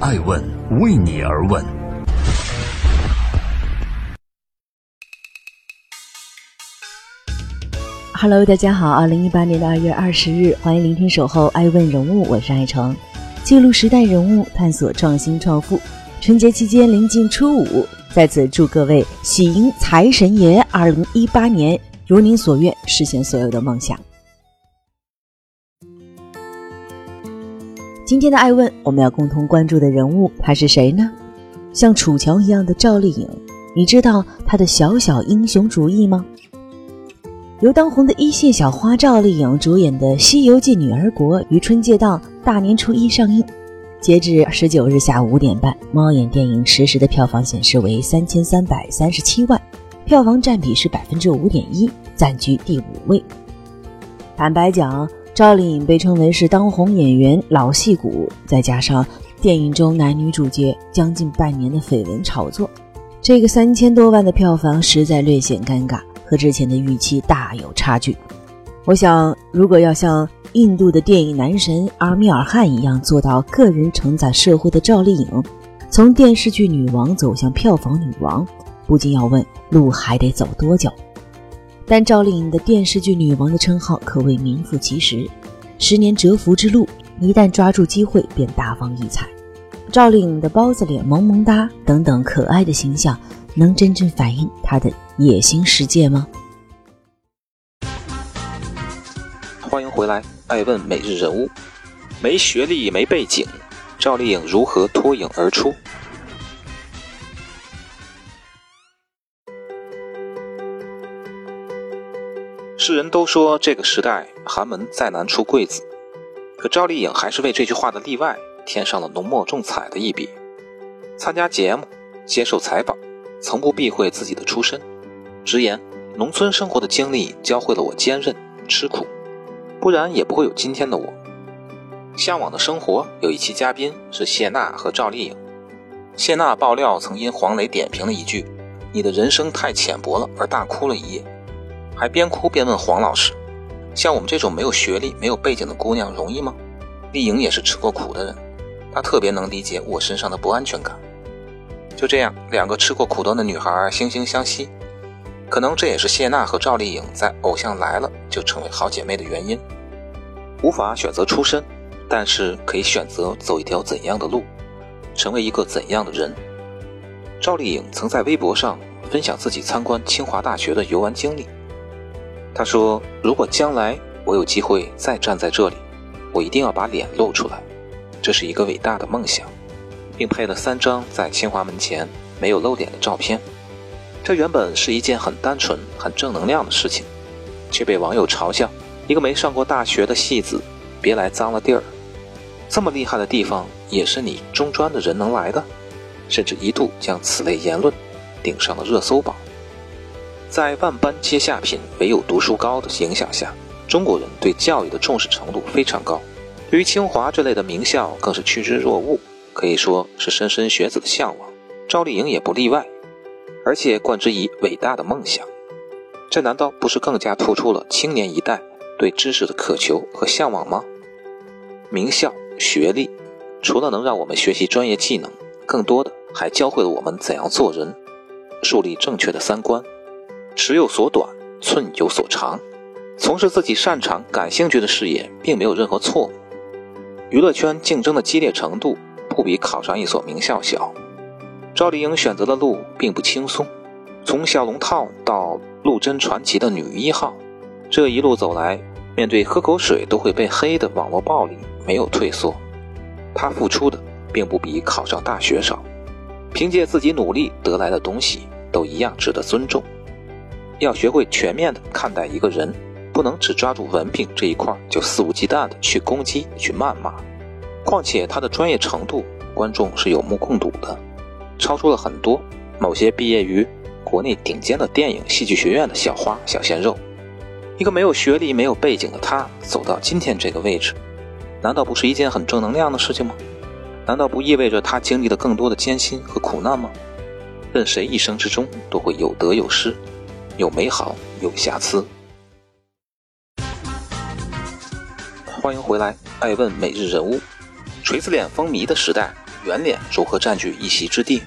爱问为你而问。Hello，大家好，二零一八年的二月二十日，欢迎聆听守候爱问人物，我是爱成，记录时代人物，探索创新创富。春节期间临近初五，在此祝各位喜迎财神爷，二零一八年如您所愿，实现所有的梦想。今天的爱问，我们要共同关注的人物，他是谁呢？像楚乔一样的赵丽颖，你知道她的小小英雄主义吗？由当红的一线小花赵丽颖主演的《西游记女儿国》于春节档大年初一上映。截至十九日下午五点半，猫眼电影实时的票房显示为三千三百三十七万，票房占比是百分之五点一，暂居第五位。坦白讲，赵丽颖被称为是当红演员老戏骨，再加上电影中男女主角将近半年的绯闻炒作，这个三千多万的票房实在略显尴尬，和之前的预期大有差距。我想，如果要像印度的电影男神阿米尔汗一样做到个人承载社会的赵丽颖，从电视剧女王走向票房女王，不禁要问路还得走多久？但赵丽颖的电视剧女王的称号可谓名副其实，十年蛰伏之路，一旦抓住机会便大放异彩。赵丽颖的包子脸、萌萌哒等等可爱的形象，能真正反映她的野心世界吗？欢迎回来，爱问每日人物。没学历、没背景，赵丽颖如何脱颖而出？世人都说这个时代寒门再难出贵子，可赵丽颖还是为这句话的例外添上了浓墨重彩的一笔。参加节目，接受采访，从不避讳自己的出身，直言农村生活的经历教会了我坚韧、吃苦。不然也不会有今天的我。向往的生活有一期嘉宾是谢娜和赵丽颖。谢娜爆料曾因黄磊点评了一句“你的人生太浅薄了”而大哭了一夜，还边哭边问黄老师：“像我们这种没有学历、没有背景的姑娘容易吗？”丽颖也是吃过苦的人，她特别能理解我身上的不安全感。就这样，两个吃过苦头的女孩惺惺相惜。可能这也是谢娜和赵丽颖在《偶像来了》就成为好姐妹的原因。无法选择出身，但是可以选择走一条怎样的路，成为一个怎样的人。赵丽颖曾在微博上分享自己参观清华大学的游玩经历。他说：“如果将来我有机会再站在这里，我一定要把脸露出来，这是一个伟大的梦想。”并配了三张在清华门前没有露脸的照片。这原本是一件很单纯、很正能量的事情，却被网友嘲笑：“一个没上过大学的戏子，别来脏了地儿。这么厉害的地方，也是你中专的人能来的？”甚至一度将此类言论顶上了热搜榜。在万般皆下品，唯有读书高的影响下，中国人对教育的重视程度非常高，对于清华这类的名校更是趋之若鹜，可以说是莘莘学子的向往。赵丽颖也不例外。而且冠之以伟大的梦想，这难道不是更加突出了青年一代对知识的渴求和向往吗？名校学历，除了能让我们学习专业技能，更多的还教会了我们怎样做人，树立正确的三观。尺有所短，寸有所长，从事自己擅长、感兴趣的事业，并没有任何错误。娱乐圈竞争的激烈程度，不比考上一所名校小。赵丽颖选择的路并不轻松，从小龙套到陆贞传奇的女一号，这一路走来，面对喝口水都会被黑的网络暴力，没有退缩。她付出的并不比考上大学少，凭借自己努力得来的东西，都一样值得尊重。要学会全面的看待一个人，不能只抓住文凭这一块就肆无忌惮的去攻击、去谩骂。况且他的专业程度，观众是有目共睹的。超出了很多某些毕业于国内顶尖的电影戏剧学院的小花小鲜肉。一个没有学历、没有背景的他走到今天这个位置，难道不是一件很正能量的事情吗？难道不意味着他经历了更多的艰辛和苦难吗？任谁一生之中都会有得有失，有美好有瑕疵。欢迎回来，爱问每日人物。锤子脸风靡的时代。圆脸如何占据一席之地？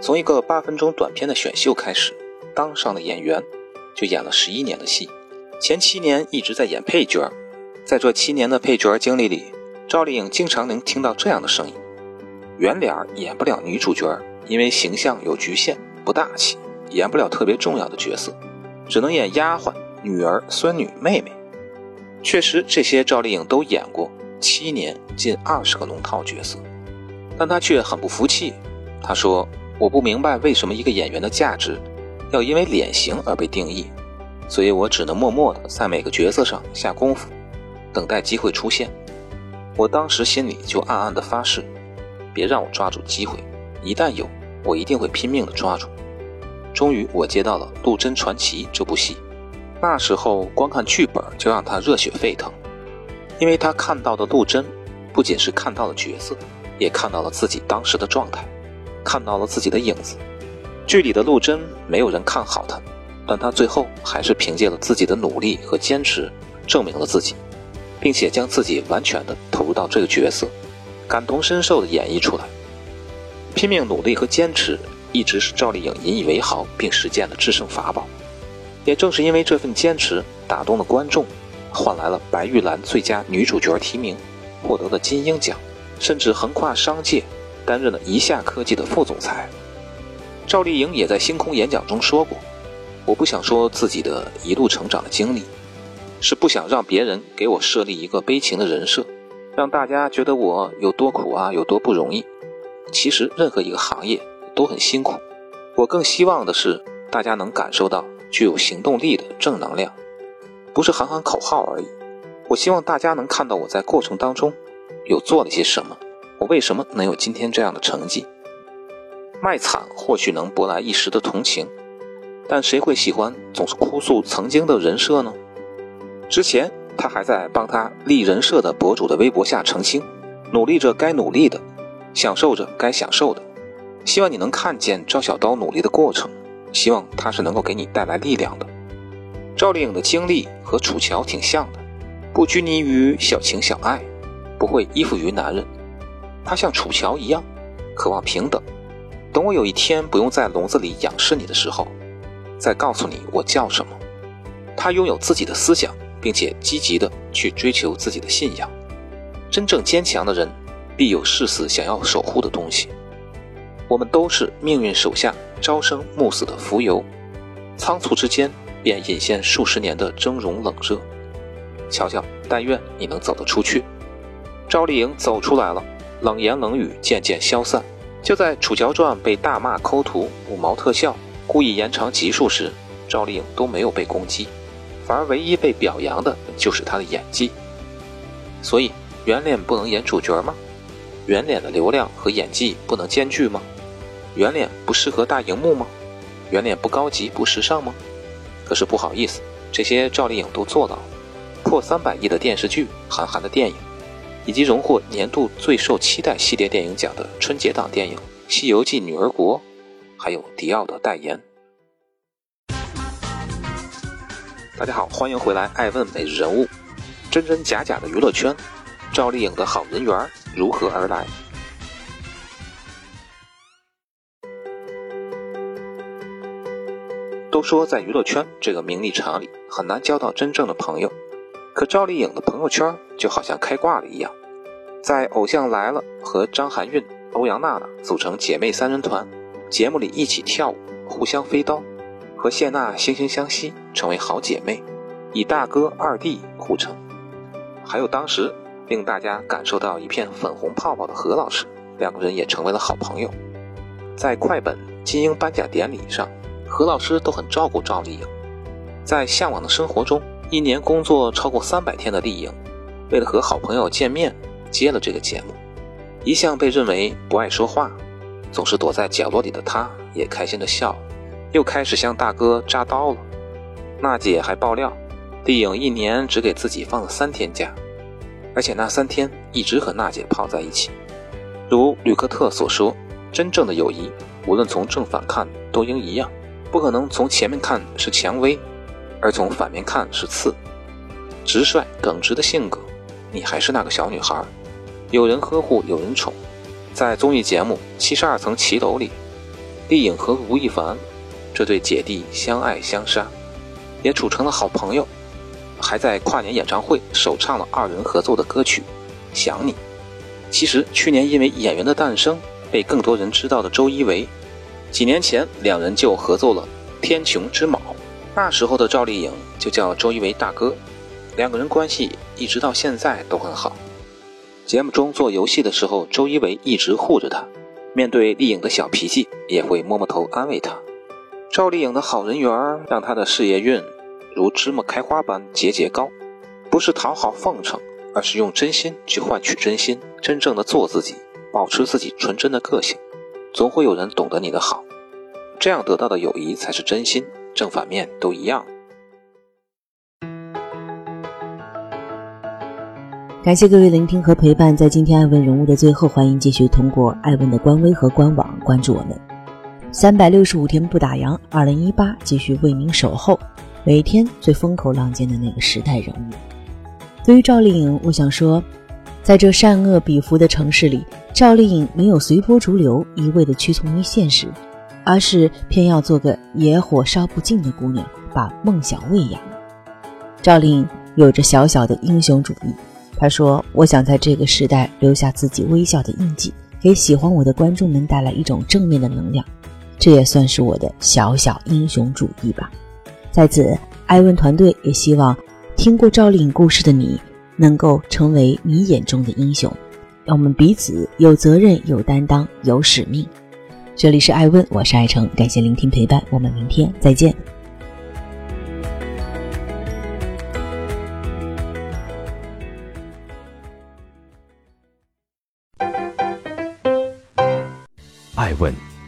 从一个八分钟短片的选秀开始，当上了演员，就演了十一年的戏。前七年一直在演配角，在这七年的配角经历里，赵丽颖经常能听到这样的声音：圆脸演不了女主角，因为形象有局限，不大气，演不了特别重要的角色，只能演丫鬟、女儿、孙女、妹妹。确实，这些赵丽颖都演过，七年近二十个龙套角色，但她却很不服气。她说。我不明白为什么一个演员的价值要因为脸型而被定义，所以我只能默默地在每个角色上下功夫，等待机会出现。我当时心里就暗暗地发誓，别让我抓住机会，一旦有，我一定会拼命地抓住。终于，我接到了《陆贞传奇》这部戏，那时候光看剧本就让他热血沸腾，因为他看到的陆贞，不仅是看到了角色，也看到了自己当时的状态。看到了自己的影子，剧里的陆贞没有人看好她，但她最后还是凭借了自己的努力和坚持，证明了自己，并且将自己完全的投入到这个角色，感同身受的演绎出来。拼命努力和坚持一直是赵丽颖引以为豪并实践的制胜法宝。也正是因为这份坚持打动了观众，换来了白玉兰最佳女主角提名，获得了金鹰奖，甚至横跨商界。担任了一下科技的副总裁，赵丽颖也在星空演讲中说过：“我不想说自己的一路成长的经历，是不想让别人给我设立一个悲情的人设，让大家觉得我有多苦啊，有多不容易。其实任何一个行业都很辛苦，我更希望的是大家能感受到具有行动力的正能量，不是喊喊口号而已。我希望大家能看到我在过程当中有做了些什么。”我为什么能有今天这样的成绩？卖惨或许能博来一时的同情，但谁会喜欢总是哭诉曾经的人设呢？之前他还在帮他立人设的博主的微博下澄清，努力着该努力的，享受着该享受的。希望你能看见赵小刀努力的过程，希望他是能够给你带来力量的。赵丽颖的经历和楚乔挺像的，不拘泥于小情小爱，不会依附于男人。他像楚乔一样，渴望平等。等我有一天不用在笼子里仰视你的时候，再告诉你我叫什么。他拥有自己的思想，并且积极的去追求自己的信仰。真正坚强的人，必有誓死想要守护的东西。我们都是命运手下朝生暮死的浮游，仓促之间便隐现数十年的峥嵘冷热。瞧瞧，但愿你能走得出去。赵丽颖走出来了。冷言冷语渐渐消散。就在《楚乔传》被大骂抠图、五毛特效、故意延长集数时，赵丽颖都没有被攻击，反而唯一被表扬的就是她的演技。所以，圆脸不能演主角吗？圆脸的流量和演技不能兼具吗？圆脸不适合大荧幕吗？圆脸不高级不时尚吗？可是不好意思，这些赵丽颖都做到了。破三百亿的电视剧，韩寒的电影。以及荣获年度最受期待系列电影奖的春节档电影《西游记女儿国》，还有迪奥的代言。大家好，欢迎回来，爱问每日人物，真真假假的娱乐圈，赵丽颖的好人缘如何而来？都说在娱乐圈这个名利场里，很难交到真正的朋友。可赵丽颖的朋友圈就好像开挂了一样，在《偶像来了》和张含韵、欧阳娜娜组成姐妹三人团，节目里一起跳舞，互相飞刀，和谢娜惺惺相惜，成为好姐妹，以大哥二弟互称。还有当时令大家感受到一片粉红泡泡的何老师，两个人也成为了好朋友。在快本金鹰颁奖典礼上，何老师都很照顾赵丽颖。在向往的生活中。一年工作超过三百天的丽颖，为了和好朋友见面，接了这个节目。一向被认为不爱说话，总是躲在角落里的她，也开心的笑，又开始向大哥扎刀了。娜姐还爆料，丽颖一年只给自己放了三天假，而且那三天一直和娜姐泡在一起。如吕克特所说，真正的友谊，无论从正反看都应一样，不可能从前面看是蔷薇。而从反面看是刺，直率耿直的性格，你还是那个小女孩，有人呵护，有人宠。在综艺节目《七十二层骑楼》里，丽颖和吴亦凡这对姐弟相爱相杀，也处成了好朋友，还在跨年演唱会首唱了二人合作的歌曲《想你》。其实去年因为《演员的诞生》被更多人知道的周一围，几年前两人就合作了《天穹之矛》，那时候的赵丽颖就叫周一围大哥，两个人关系一直到现在都很好。节目中做游戏的时候，周一围一直护着她，面对丽颖的小脾气也会摸摸头安慰她。赵丽颖的好人缘让她的事业运如芝麻开花般节节高，不是讨好奉承。而是用真心去换取真心，真正的做自己，保持自己纯真的个性，总会有人懂得你的好，这样得到的友谊才是真心，正反面都一样。感谢各位聆听和陪伴，在今天爱问人物的最后，欢迎继续通过爱问的官微和官网关注我们。三百六十五天不打烊，二零一八继续为您守候，每天最风口浪尖的那个时代人物。对于赵丽颖，我想说，在这善恶比伏的城市里，赵丽颖没有随波逐流，一味的屈从于现实，而是偏要做个野火烧不尽的姑娘，把梦想喂养。赵丽颖有着小小的英雄主义，她说：“我想在这个时代留下自己微笑的印记，给喜欢我的观众们带来一种正面的能量，这也算是我的小小英雄主义吧。”在此，艾问团队也希望。听过赵丽颖故事的你，能够成为你眼中的英雄。让我们彼此有责任、有担当、有使命。这里是爱问，我是爱成，感谢聆听陪伴，我们明天再见。爱问